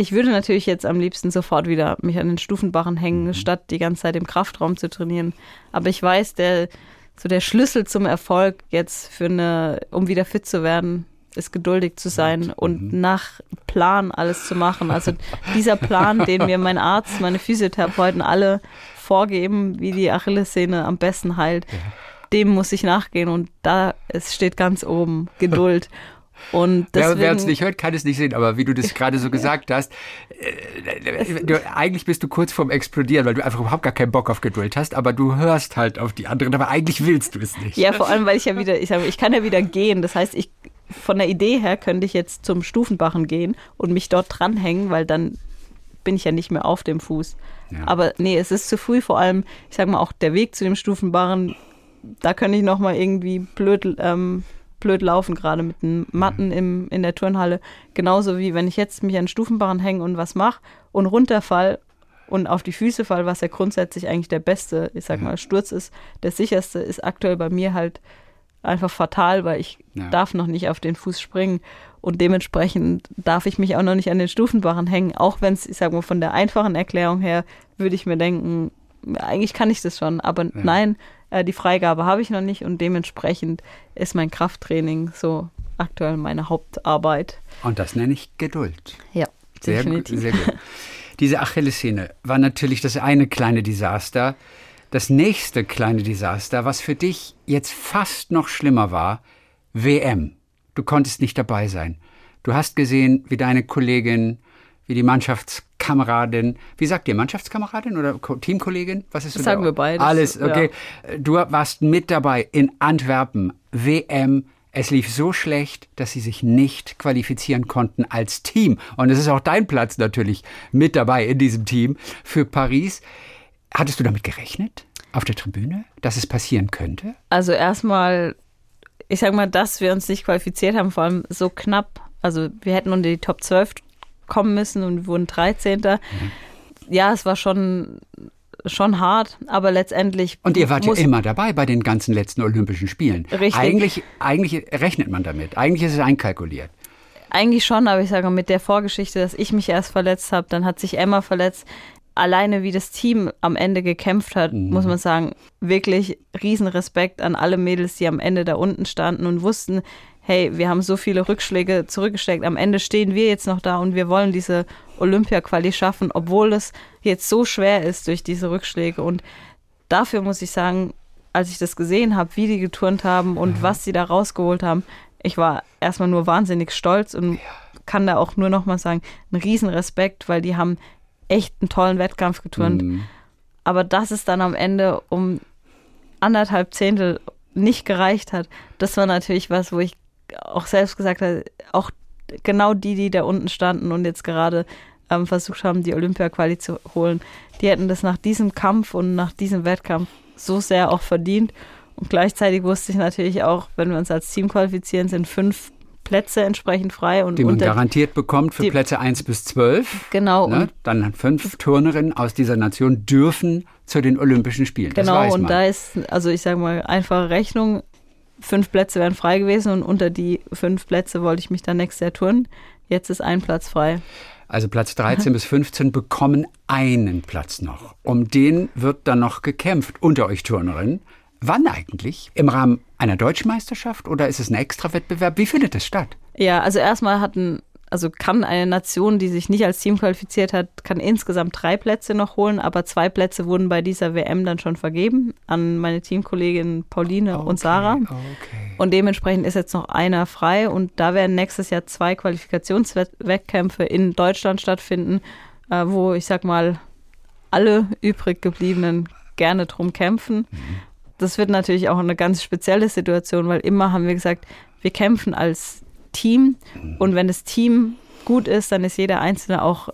Speaker 2: ich würde natürlich jetzt am liebsten sofort wieder mich an den Stufenbarren hängen, statt die ganze Zeit im Kraftraum zu trainieren. Aber ich weiß, der, so der Schlüssel zum Erfolg jetzt für eine, um wieder fit zu werden, ist geduldig zu sein und nach Plan alles zu machen. Also dieser Plan, den mir mein Arzt, meine Physiotherapeuten alle vorgeben, wie die Achillessehne am besten heilt, dem muss ich nachgehen und da es steht ganz oben Geduld. Und
Speaker 3: Wer wer uns
Speaker 2: deswegen,
Speaker 3: nicht hört, kann es nicht sehen, aber wie du das gerade so gesagt hast, äh, du, eigentlich bist du kurz vorm Explodieren, weil du einfach überhaupt gar keinen Bock auf Geduld hast, aber du hörst halt auf die anderen, aber eigentlich willst du es nicht.
Speaker 2: ja, vor allem, weil ich ja wieder, ich, ich kann ja wieder gehen. Das heißt, ich, von der Idee her könnte ich jetzt zum Stufenbachen gehen und mich dort dranhängen, weil dann bin ich ja nicht mehr auf dem Fuß.
Speaker 3: Ja.
Speaker 2: Aber nee, es ist zu früh, vor allem, ich sag mal, auch der Weg zu dem Stufenbarren, da könnte ich noch mal irgendwie blöd, ähm, blöd laufen, gerade mit den Matten im, in der Turnhalle. Genauso wie wenn ich jetzt mich an den Stufenbarren hänge und was mache und runterfall und auf die Füße fall, was ja grundsätzlich eigentlich der beste, ich sag mal, Sturz ist, der sicherste, ist aktuell bei mir halt einfach fatal, weil ich
Speaker 3: Ja.
Speaker 2: darf noch nicht auf den Fuß springen und dementsprechend darf ich mich auch noch nicht an den Stufenbarren hängen, auch wenn es, ich sag mal, von der einfachen Erklärung her würde ich mir denken, eigentlich kann ich das schon, aber nein, äh, die Freigabe habe ich noch nicht und dementsprechend ist mein Krafttraining so aktuell meine Hauptarbeit.
Speaker 3: Und das nenne ich Geduld.
Speaker 2: Ja,
Speaker 3: Sehr gut,
Speaker 2: definitiv.
Speaker 3: sehr gut. Diese Achillessehne war natürlich das eine kleine Desaster. Das nächste kleine Desaster, was für dich jetzt fast noch schlimmer war, WM. Du konntest nicht dabei sein. Du hast gesehen, wie deine Kollegin, wie die Mannschaftskameradin, wie sagt ihr, Mannschaftskameradin oder Ko- Teamkollegin? Was ist so
Speaker 2: Sagen wir beides,
Speaker 3: Alles, okay. Du warst mit dabei in Antwerpen, WM. Es lief so schlecht, dass sie sich nicht qualifizieren konnten als Team. Und es ist auch dein Platz natürlich mit dabei in diesem Team für Paris. Hattest du damit gerechnet auf der Tribüne, dass es passieren könnte?
Speaker 2: Also erstmal, ich sag mal, dass wir uns nicht qualifiziert haben, vor allem so knapp. Also wir hätten unter die Top 12 kommen müssen und wir wurden 13.
Speaker 3: Mhm.
Speaker 2: Ja, es war schon, schon hart, aber letztendlich.
Speaker 3: Und ihr wart ja immer dabei bei den ganzen letzten Olympischen Spielen.
Speaker 2: Richtig.
Speaker 3: Eigentlich, eigentlich rechnet man damit. Eigentlich ist es einkalkuliert.
Speaker 2: Eigentlich schon, aber ich sage mal, mit der Vorgeschichte, dass ich mich erst verletzt habe, dann hat sich Emma verletzt. Alleine wie das Team am Ende gekämpft hat, muss man sagen, wirklich Riesenrespekt an alle Mädels, die am Ende da unten standen und wussten, hey, wir haben so viele Rückschläge zurückgesteckt. Am Ende stehen wir jetzt noch da und wir wollen diese Olympia-Quali schaffen, obwohl es jetzt so schwer ist durch diese Rückschläge. Und dafür muss ich sagen, als ich das gesehen habe, wie die geturnt haben und was sie da rausgeholt haben, ich war erstmal nur wahnsinnig stolz und kann da auch nur nochmal sagen, einen riesen Respekt, weil die haben echt einen tollen Wettkampf geturnt.
Speaker 3: Mhm.
Speaker 2: Aber dass es dann am Ende um anderthalb Zehntel nicht gereicht hat, das war natürlich was, wo ich auch selbst gesagt habe, auch genau die, die da unten standen und jetzt gerade ähm, versucht haben, die Olympia-Quali zu holen, die hätten das nach diesem Kampf und nach diesem Wettkampf so sehr auch verdient. Und gleichzeitig wusste ich natürlich auch, wenn wir uns als Team qualifizieren, sind fünf Plätze entsprechend frei und
Speaker 3: Die man
Speaker 2: unter
Speaker 3: garantiert bekommt für
Speaker 2: die-
Speaker 3: Plätze 1 bis 12.
Speaker 2: genau
Speaker 3: Ne?
Speaker 2: und
Speaker 3: Dann fünf Turnerinnen aus dieser Nation dürfen zu den Olympischen Spielen.
Speaker 2: Genau, und
Speaker 3: man.
Speaker 2: da ist, also ich sage mal, einfache Rechnung, fünf Plätze wären frei gewesen und unter die fünf Plätze wollte ich mich dann nächstes Jahr turnen. Jetzt ist ein Platz frei.
Speaker 3: Also Platz 13 bis 15 bekommen einen Platz noch. Um den wird dann noch gekämpft unter euch Turnerinnen. Wann eigentlich? Im Rahmen einer deutschen Meisterschaft oder ist es ein Extrawettbewerb? Wie findet es statt?
Speaker 2: Ja, also erstmal hatten, also kann eine Nation, die sich nicht als Team qualifiziert hat, kann insgesamt drei Plätze noch holen, aber zwei Plätze wurden bei dieser WM dann schon vergeben an meine Teamkollegin Pauline und Sarah.
Speaker 3: Okay.
Speaker 2: Und dementsprechend ist jetzt noch einer frei und da werden nächstes Jahr zwei Qualifikationswettkämpfe in Deutschland stattfinden, äh, wo ich sag mal alle übrig gebliebenen gerne drum kämpfen. Das wird natürlich auch eine ganz spezielle Situation, weil immer haben wir gesagt, wir kämpfen als Team und wenn das Team gut ist, dann ist jeder Einzelne auch,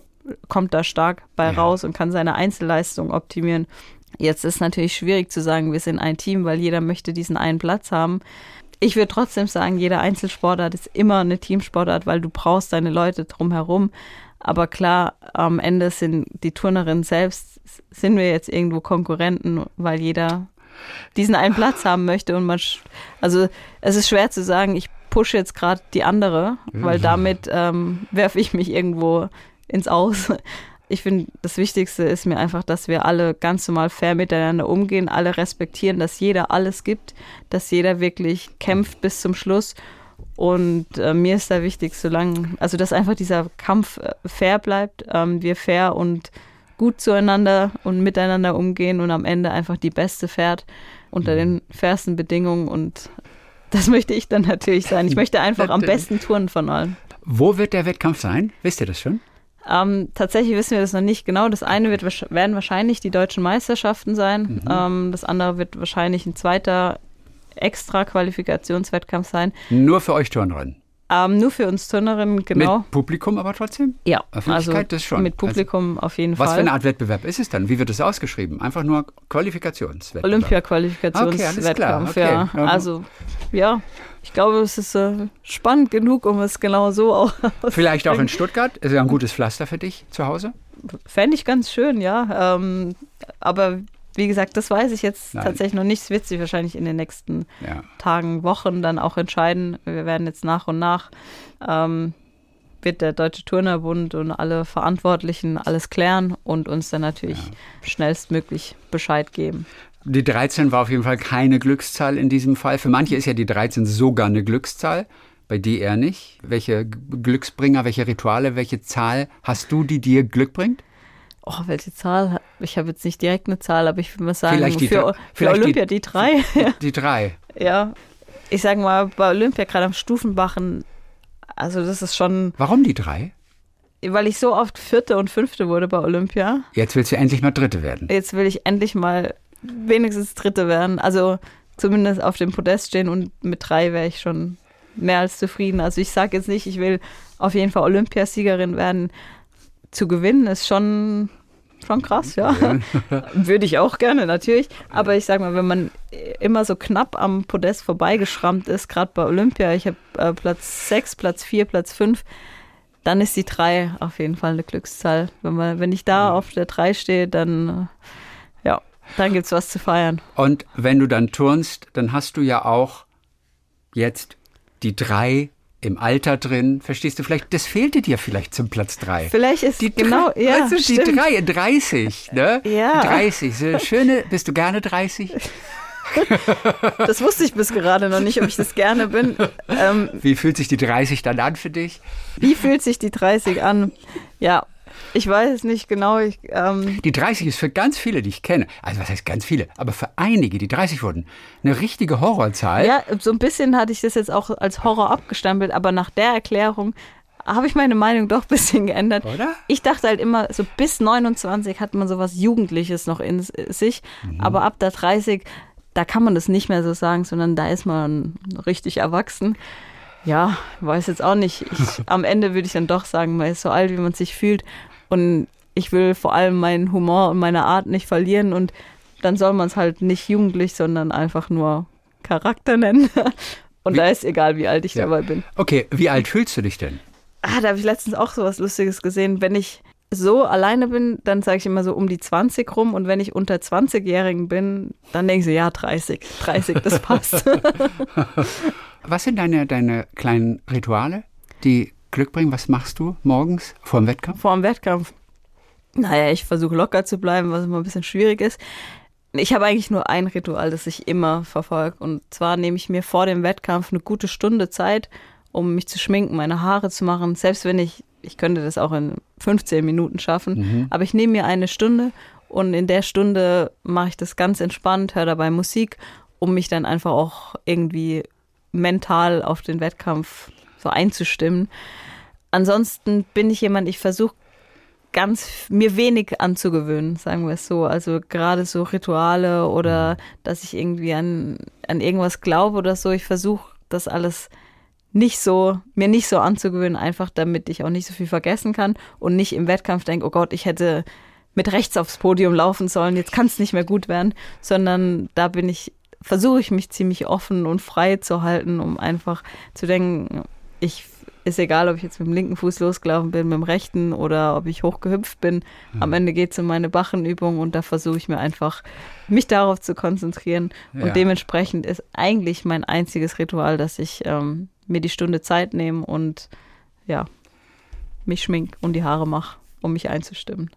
Speaker 2: kommt da stark bei raus und kann seine Einzelleistung optimieren. Jetzt ist natürlich schwierig zu sagen, wir sind ein Team, weil jeder möchte diesen einen Platz haben. Ich würde trotzdem sagen, jeder Einzelsportart ist immer eine Teamsportart, weil du brauchst deine Leute drumherum. Aber klar, am Ende sind die Turnerinnen selbst, sind wir jetzt irgendwo Konkurrenten, weil jeder diesen einen Platz haben möchte. Und man, also es ist schwer zu sagen, ich pushe jetzt gerade die andere, weil damit ähm, werfe ich mich irgendwo ins Aus. Ich finde, das Wichtigste ist mir einfach, dass wir alle ganz normal fair miteinander umgehen, alle respektieren, dass jeder alles gibt, dass jeder wirklich kämpft bis zum Schluss. Und äh, mir ist da wichtig, solange, also dass einfach dieser Kampf äh, fair bleibt, ähm, wir fair und gut zueinander und miteinander umgehen und am Ende einfach die Beste fährt unter den fairsten Bedingungen und das möchte ich dann natürlich sein. Ich möchte einfach am besten touren von allen.
Speaker 3: Wo wird der Wettkampf sein? Wisst ihr das schon?
Speaker 2: Ähm, tatsächlich wissen wir das noch nicht genau. Das eine wird, werden wahrscheinlich die deutschen Meisterschaften sein. Ähm, das andere wird wahrscheinlich ein zweiter extra Qualifikationswettkampf sein.
Speaker 3: Nur für euch Turnerinnen.
Speaker 2: Ähm, nur für uns Turnerinnen, genau.
Speaker 3: Mit Publikum aber trotzdem?
Speaker 2: Ja,
Speaker 3: Öffentlichkeit,
Speaker 2: also
Speaker 3: das schon.
Speaker 2: mit Publikum auf jeden
Speaker 3: Also, was
Speaker 2: Fall.
Speaker 3: für eine Art Wettbewerb ist es dann? Wie wird es ausgeschrieben? Einfach nur Qualifikationswettbewerb?
Speaker 2: Olympia-Qualifikationswettkampf,
Speaker 3: Okay.
Speaker 2: Ja. Also, ja, ich glaube, es ist äh, spannend genug, um es genau so auch
Speaker 3: Vielleicht auch in Stuttgart? Ist ja ein gutes Pflaster für dich zu Hause?
Speaker 2: Fände ich ganz schön, ja. Ähm, aber wie gesagt, das weiß ich jetzt
Speaker 3: Nein.
Speaker 2: tatsächlich noch nicht. Es wird sich wahrscheinlich in den nächsten
Speaker 3: Ja.
Speaker 2: Tagen, Wochen dann auch entscheiden. Wir werden jetzt nach und nach, ähm, wird der Deutsche Turnerbund und alle Verantwortlichen alles klären und uns dann natürlich schnellstmöglich Bescheid geben.
Speaker 3: Die 13 war auf jeden Fall keine Glückszahl in diesem Fall. Für manche ist ja die 13 sogar eine Glückszahl, bei dir eher nicht. Welche Glücksbringer, welche Rituale, welche Zahl hast du, die dir Glück bringt?
Speaker 2: Oh, welche Zahl? Ich habe jetzt nicht direkt eine Zahl, aber ich würde mal sagen,
Speaker 3: Vielleicht die
Speaker 2: für, für
Speaker 3: vielleicht die-
Speaker 2: Olympia die drei.
Speaker 3: Die drei.
Speaker 2: ja. Ich sage mal, bei Olympia, gerade am Stufenbachen, also das ist schon,
Speaker 3: Warum die drei?
Speaker 2: weil ich so oft Vierte und Fünfte wurde bei Olympia.
Speaker 3: Jetzt willst du endlich mal Dritte werden.
Speaker 2: Jetzt will ich endlich mal wenigstens Dritte werden. Also zumindest auf dem Podest stehen und mit drei wäre ich schon mehr als zufrieden. Also ich sage jetzt nicht, ich will auf jeden Fall Olympiasiegerin werden. Zu gewinnen ist schon, schon krass, ja. Würde ich auch gerne, natürlich. Aber ich sage mal, wenn man immer so knapp am Podest vorbeigeschrammt ist, gerade bei Olympia, ich habe äh, Platz 6, Platz 4, Platz 5, dann ist die 3 auf jeden Fall eine Glückszahl. Wenn, man, wenn ich da auf der 3 stehe, dann, äh, ja, dann gibt es was zu feiern.
Speaker 3: Und wenn du dann turnst, dann hast du ja auch jetzt die drei im Alter drin. Verstehst du? Vielleicht, das fehlte dir vielleicht zum Platz drei.
Speaker 2: Vielleicht ist
Speaker 3: Die
Speaker 2: genau,
Speaker 3: drei,
Speaker 2: ja,
Speaker 3: weißt du, die
Speaker 2: stimmt.
Speaker 3: drei, 30, ne?
Speaker 2: Ja.
Speaker 3: 30, so schöne, bist du gerne 30?
Speaker 2: Das wusste ich bis gerade noch nicht, ob ich das gerne bin. Ähm,
Speaker 3: Wie fühlt sich die 30 dann an für dich?
Speaker 2: wie fühlt sich die 30 an? Ja, ich weiß es nicht genau. Ich, ähm,
Speaker 3: Die 30 ist für ganz viele, die ich kenne, also was heißt ganz viele, aber für einige, die 30 wurden, eine richtige Horrorzahl.
Speaker 2: ja, so ein bisschen hatte ich das jetzt auch als Horror abgestempelt, aber nach der Erklärung habe ich meine Meinung doch ein bisschen geändert.
Speaker 3: Oder?
Speaker 2: Ich dachte halt immer, so bis 29 hat man sowas Jugendliches noch in sich, aber ab der 30, da kann man das nicht mehr so sagen, sondern da ist man richtig erwachsen. Ja, weiß jetzt auch nicht. Ich, am Ende würde ich dann doch sagen, man ist so alt, wie man sich fühlt. Und ich will vor allem meinen Humor und meine Art nicht verlieren. Und dann soll man es halt nicht jugendlich, sondern einfach nur Charakter nennen. Und
Speaker 3: Wie-
Speaker 2: da ist egal, wie alt ich
Speaker 3: Ja.
Speaker 2: dabei bin.
Speaker 3: Okay, wie alt fühlst du dich denn?
Speaker 2: Ah, da habe ich letztens auch so was Lustiges gesehen. Wenn ich so alleine bin, dann sage ich immer so um die 20 rum. Und wenn ich unter 20-Jährigen bin, dann denke ich so, ja, 30. 30, das passt.
Speaker 3: Was sind deine, deine kleinen Rituale, die Glück bringen? Was machst du morgens vor dem Wettkampf?
Speaker 2: Vor dem Wettkampf. Naja, ich versuche locker zu bleiben, was immer ein bisschen schwierig ist. Ich habe eigentlich nur ein Ritual, das ich immer verfolge. Und zwar nehme ich mir vor dem Wettkampf eine gute Stunde Zeit, um mich zu schminken, meine Haare zu machen. Selbst wenn ich, ich könnte das auch in 15 Minuten schaffen, aber ich nehme mir eine Stunde und in der Stunde mache ich das ganz entspannt, höre dabei Musik, um mich dann einfach auch irgendwie mental auf den Wettkampf so einzustimmen. Ansonsten bin ich jemand, ich versuche ganz mir wenig anzugewöhnen, sagen wir es so. Also gerade so Rituale oder dass ich irgendwie an, an irgendwas glaube oder so. Ich versuche das alles nicht so, mir nicht so anzugewöhnen, einfach damit ich auch nicht so viel vergessen kann und nicht im Wettkampf denke, oh Gott, ich hätte mit rechts aufs Podium laufen sollen, jetzt kann es nicht mehr gut werden, sondern da bin ich, versuche ich mich ziemlich offen und frei zu halten, um einfach zu denken, ich ist egal, ob ich jetzt mit dem linken Fuß losgelaufen bin, mit dem rechten oder ob ich hochgehüpft bin. Am Ende geht es um meine Bachenübung und da versuche ich mir einfach, mich darauf zu konzentrieren.
Speaker 3: Ja.
Speaker 2: Und dementsprechend ist eigentlich mein einziges Ritual, dass ich ähm, mir die Stunde Zeit nehme und ja, mich schmink und die Haare mache, um mich einzustimmen.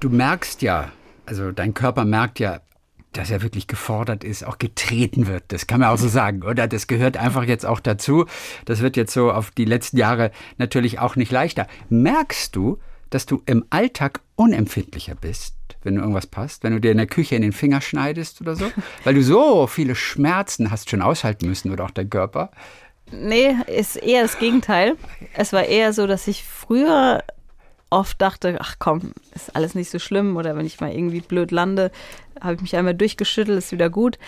Speaker 3: Du merkst ja, also dein Körper merkt ja, dass er wirklich gefordert ist, auch getreten wird. Das kann man auch so sagen, oder? Das gehört einfach jetzt auch dazu. Das wird jetzt so auf die letzten Jahre natürlich auch nicht leichter. Merkst du, dass du im Alltag unempfindlicher bist, wenn du irgendwas passt, wenn du dir in der Küche in den Finger schneidest oder so? Weil du so viele Schmerzen hast schon aushalten müssen oder auch dein Körper.
Speaker 2: Nee, ist eher das Gegenteil. Es war eher so, dass ich früher oft dachte, ach komm, ist alles nicht so schlimm oder wenn ich mal irgendwie blöd lande, habe ich mich einmal durchgeschüttelt, ist wieder gut.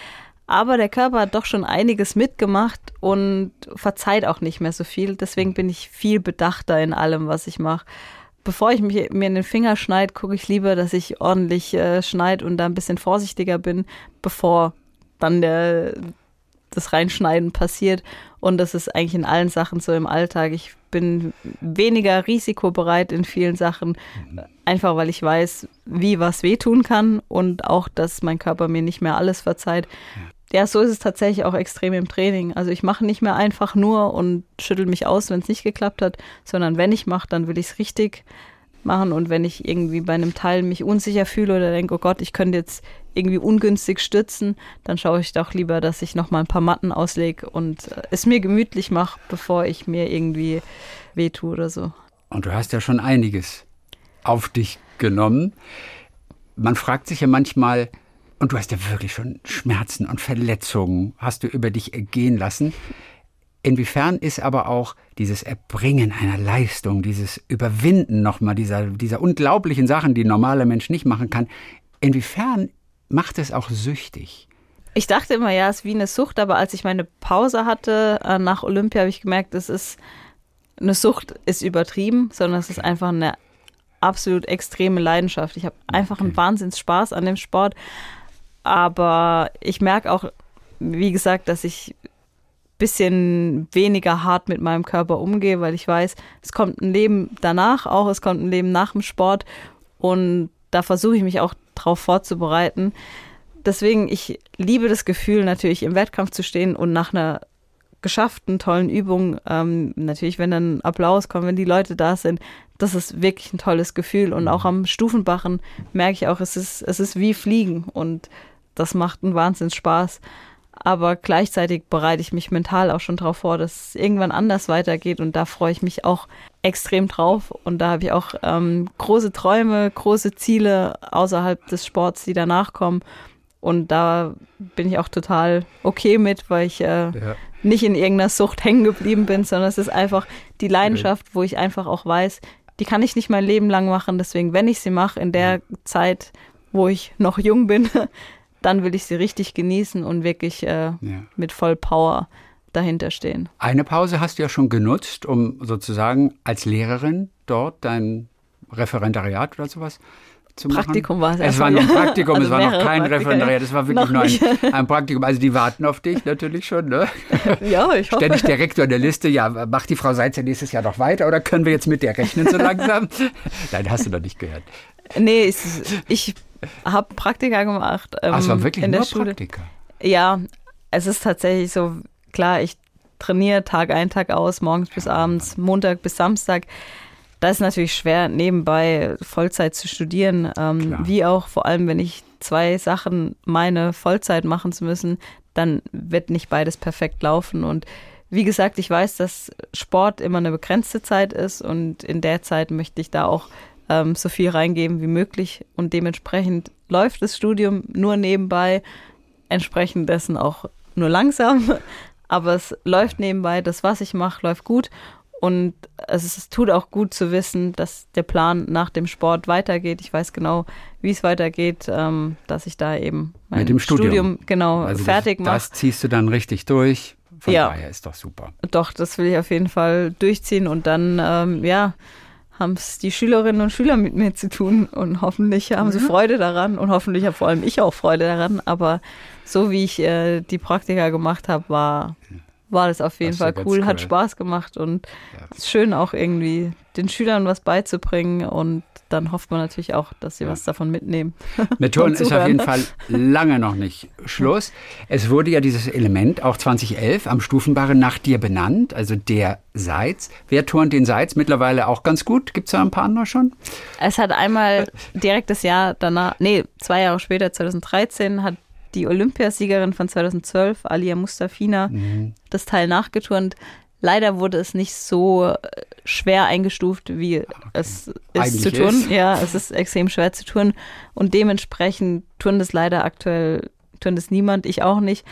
Speaker 2: Aber der Körper hat doch schon einiges mitgemacht und verzeiht auch nicht mehr so viel. Deswegen bin ich viel bedachter in allem, was ich mache. Bevor ich mich, mir in den Finger schneide, gucke ich lieber, dass ich ordentlich äh, schneide und da ein bisschen vorsichtiger bin, bevor dann der, das Reinschneiden passiert. Und das ist eigentlich in allen Sachen so im Alltag. Ich bin weniger risikobereit in vielen Sachen, einfach weil ich weiß, wie was wehtun kann und auch, dass mein Körper mir nicht mehr alles verzeiht. Ja, so ist es tatsächlich auch extrem im Training. Also ich mache nicht mehr einfach nur und schüttel mich aus, wenn es nicht geklappt hat, sondern wenn ich mache, dann will ich es richtig machen. Und wenn ich irgendwie bei einem Teil mich unsicher fühle oder denke, oh Gott, ich könnte jetzt irgendwie ungünstig stützen, dann schaue ich doch lieber, dass ich noch mal ein paar Matten auslege und äh, es mir gemütlich mache, bevor ich mir irgendwie wehtue oder so.
Speaker 3: Und du hast ja schon einiges auf dich genommen. Man fragt sich ja manchmal, und du hast ja wirklich schon Schmerzen und Verletzungen, hast du über dich ergehen lassen. Inwiefern ist aber auch dieses Erbringen einer Leistung, dieses Überwinden nochmal dieser, dieser unglaublichen Sachen, die ein normaler Mensch nicht machen kann, inwiefern macht es auch süchtig?
Speaker 2: Ich dachte immer, ja, es ist wie eine Sucht, aber als ich meine Pause hatte äh, nach Olympia, habe ich gemerkt, es ist eine Sucht ist übertrieben, sondern es ist einfach eine absolut extreme Leidenschaft. Ich habe einfach einen Wahnsinns Spaß an dem Sport, aber ich merke auch, wie gesagt, dass ich bisschen weniger hart mit meinem Körper umgehe, weil ich weiß, es kommt ein Leben danach auch, es kommt ein Leben nach dem Sport und da versuche ich mich auch drauf vorzubereiten. Deswegen, ich liebe das Gefühl, natürlich im Wettkampf zu stehen und nach einer geschafften, tollen Übung, ähm, natürlich, wenn dann Applaus kommt, wenn die Leute da sind, das ist wirklich ein tolles Gefühl. Und auch am Stufenbachen merke ich auch, es ist, es ist wie Fliegen und das macht einen Wahnsinns Spaß. Aber gleichzeitig bereite ich mich mental auch schon darauf vor, dass es irgendwann anders weitergeht und da freue ich mich auch extrem drauf. Und da habe ich auch ähm, große Träume, große Ziele außerhalb des Sports, die danach kommen. Und da bin ich auch total okay mit, weil ich äh, ja. nicht in irgendeiner Sucht hängen geblieben bin, sondern es ist einfach die Leidenschaft, wo ich einfach auch weiß, die kann ich nicht mein Leben lang machen. Deswegen, wenn ich sie mache, in der Zeit, wo ich noch jung bin, dann will ich sie richtig genießen und wirklich äh, ja. mit voll Power dahinter stehen.
Speaker 3: Eine Pause hast du ja schon genutzt, um sozusagen als Lehrerin dort dein Referendariat oder sowas zu machen.
Speaker 2: Praktikum war es.
Speaker 3: Es war noch ein Praktikum, also es war noch kein Referendariat, es war wirklich nur ein, ein, Praktikum. Also die warten auf dich natürlich schon, ne?
Speaker 2: Ja, ich hoffe.
Speaker 3: Ständig Direktor der Liste, ja, macht die Frau Seitz ja nächstes Jahr noch weiter oder können wir jetzt mit der rechnen so langsam? Nein, hast du noch nicht gehört.
Speaker 2: Nee, ich habe Praktika gemacht.
Speaker 3: Ähm, Ach, es war wirklich in nur der Schule. Praktika?
Speaker 2: Ja, es ist tatsächlich so, klar, ich trainiere Tag ein, Tag aus, morgens bis abends, Montag bis Samstag. Da ist natürlich schwer, nebenbei Vollzeit zu studieren, ähm, wie auch vor allem, wenn ich zwei Sachen meine, Vollzeit machen zu müssen, dann wird nicht beides perfekt laufen. Und wie gesagt, ich weiß, dass Sport immer eine begrenzte Zeit ist und in der Zeit möchte ich da auch ähm, so viel reingeben wie möglich und dementsprechend läuft das Studium nur nebenbei, entsprechend dessen auch nur langsam, aber es läuft nebenbei, das, was ich mache, läuft gut und es, ist, es tut auch gut zu wissen, dass der Plan nach dem Sport weitergeht. Ich weiß genau, wie es weitergeht, ähm, dass ich da eben
Speaker 3: mein Mit dem Studium, Studium
Speaker 2: genau
Speaker 3: also
Speaker 2: fertig mache.
Speaker 3: Das ziehst du dann richtig durch. Von ja. daher ist doch super.
Speaker 2: Doch, das will ich auf jeden Fall durchziehen und dann, ähm, ja, haben es die Schülerinnen und Schüler mit mir zu tun und hoffentlich haben sie mhm. Freude daran und hoffentlich habe vor allem ich auch Freude daran. Aber so wie ich äh, die Praktika gemacht habe, war, war das auf jeden das Fall cool, cool, hat Spaß gemacht und ja. ist schön auch irgendwie den Schülern was beizubringen und dann hofft man natürlich auch, dass sie ja. was davon mitnehmen.
Speaker 3: Mit Turnen ist auf jeden Fall lange noch nicht Schluss. Es wurde ja dieses Element auch 2011 am Stufenbarren nach dir benannt, also der Seitz. Wer turnt den Seitz mittlerweile auch ganz gut? Gibt es da ein paar andere schon?
Speaker 2: Es hat einmal direkt das Jahr danach, nee, zwei Jahre später, 2013, hat die Olympiasiegerin von 2012, Alia Mustafina, mhm. das Teil nachgeturnt. Leider wurde es nicht so äh, schwer eingestuft, wie es ist Eigentlich zu tun. Ist. Ja, es ist extrem schwer zu tun. Und dementsprechend tun das leider aktuell, tun das niemand, ich auch nicht,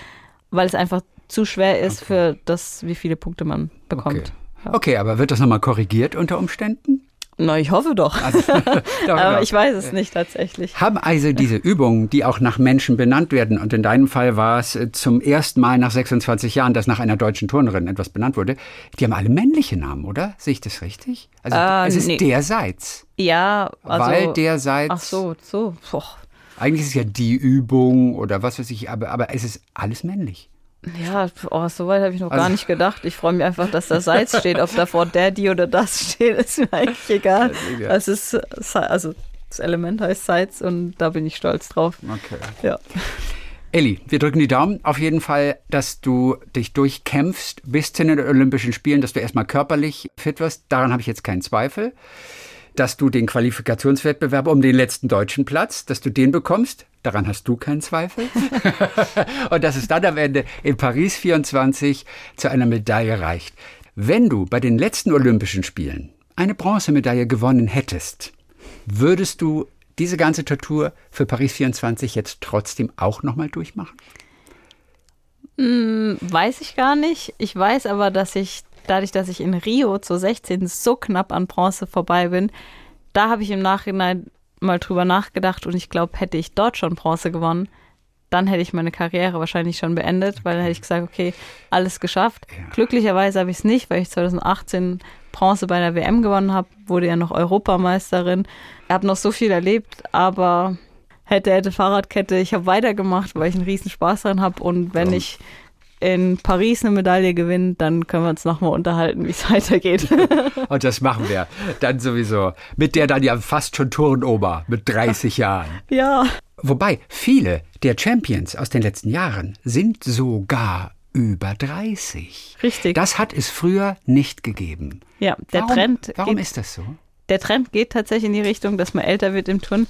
Speaker 2: weil es einfach zu schwer ist okay. für das, wie viele Punkte man bekommt.
Speaker 3: Okay, ja. okay aber wird das nochmal korrigiert unter Umständen?
Speaker 2: Na, ich hoffe doch. Also, Aber ich weiß es nicht tatsächlich.
Speaker 3: Haben also diese Übungen, die auch nach Menschen benannt werden, und in deinem Fall war es äh, zum ersten Mal nach 26 Jahren, dass nach einer deutschen Turnerin etwas benannt wurde, die haben alle männliche Namen, oder? Sehe ich das richtig? Also äh, es ist nee. der Seits.
Speaker 2: Ja,
Speaker 3: also. Weil der Seits.
Speaker 2: Ach so, so. Boah.
Speaker 3: Eigentlich ist es ja die Übung oder was weiß ich, aber, aber es ist alles männlich.
Speaker 2: Ja, oh, so weit habe ich noch also, gar nicht gedacht. Ich freue mich einfach, dass da Salz steht. Ob davor Daddy oder das steht, ist mir eigentlich egal. Es ist, also das Element heißt Salz und da bin ich stolz drauf.
Speaker 3: Okay.
Speaker 2: Ja.
Speaker 3: Elli, wir drücken die Daumen. Auf jeden Fall, dass du dich durchkämpfst bis zu den Olympischen Spielen, dass du erstmal körperlich fit wirst. Daran habe ich jetzt keinen Zweifel. Dass du den Qualifikationswettbewerb um den letzten deutschen Platz, dass du den bekommst. Daran hast du keinen Zweifel. und dass es dann am Ende in Paris 24 zu einer Medaille reicht. Wenn du bei den letzten Olympischen Spielen eine Bronzemedaille gewonnen hättest, würdest du diese ganze Tortur für Paris 24 jetzt trotzdem auch nochmal durchmachen?
Speaker 2: Hm, weiß ich gar nicht. Ich weiß aber, dass ich dadurch, dass ich in Rio zur 16. so knapp an Bronze vorbei bin, da habe ich im Nachhinein mal drüber nachgedacht und ich glaube, hätte ich dort schon Bronze gewonnen, dann hätte ich meine Karriere wahrscheinlich schon beendet, weil dann hätte ich gesagt, okay, alles geschafft. Ja. Glücklicherweise habe ich es nicht, weil ich 2018 Bronze bei der WM gewonnen habe, wurde ja noch Europameisterin. Ich habe noch so viel erlebt, aber hätte, hätte Fahrradkette, ich habe weitergemacht, weil ich einen riesen Spaß dran habe und wenn ja. ich in Paris eine Medaille gewinnt, dann können wir uns nochmal unterhalten, wie es weitergeht.
Speaker 3: Und das machen wir dann sowieso. Mit der dann ja fast schon Turnoma mit 30 Jahren.
Speaker 2: Ja.
Speaker 3: Wobei viele der Champions aus den letzten Jahren sind sogar über 30.
Speaker 2: Richtig.
Speaker 3: Das hat es früher nicht gegeben.
Speaker 2: Ja, der
Speaker 3: warum,
Speaker 2: Trend.
Speaker 3: Warum geht, ist das so?
Speaker 2: Der Trend geht tatsächlich in die Richtung, dass man älter wird im Turn.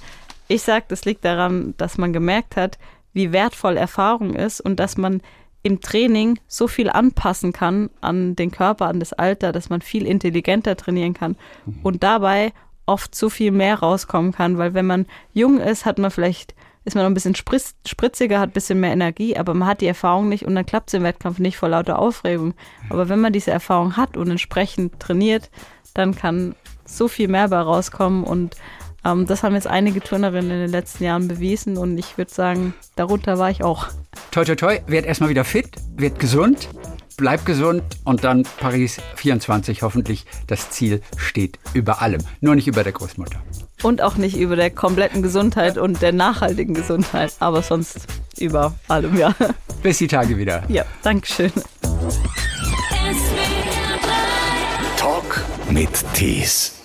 Speaker 2: Ich sage, das liegt daran, dass man gemerkt hat, wie wertvoll Erfahrung ist und dass man im Training so viel anpassen kann an den Körper, an das Alter, dass man viel intelligenter trainieren kann mhm. und dabei oft so viel mehr rauskommen kann, weil wenn man jung ist, hat man vielleicht ist man noch ein bisschen spritz, spritziger, hat ein bisschen mehr Energie, aber man hat die Erfahrung nicht und dann klappt es im Wettkampf nicht vor lauter Aufregung. Aber wenn man diese Erfahrung hat und entsprechend trainiert, dann kann so viel mehr bei rauskommen und ähm, das haben jetzt einige Turnerinnen in den letzten Jahren bewiesen und ich würde sagen, darunter war ich auch.
Speaker 3: Toi, toi, toi, werd erstmal wieder fit, werd gesund, bleib gesund und dann Paris 24 hoffentlich. Das Ziel steht über allem, nur nicht über der Großmutter.
Speaker 2: Und auch nicht über der kompletten Gesundheit und der nachhaltigen Gesundheit, aber sonst über allem, ja.
Speaker 3: Bis die Tage wieder.
Speaker 2: Ja, Dankeschön.
Speaker 1: Talk mit Tees.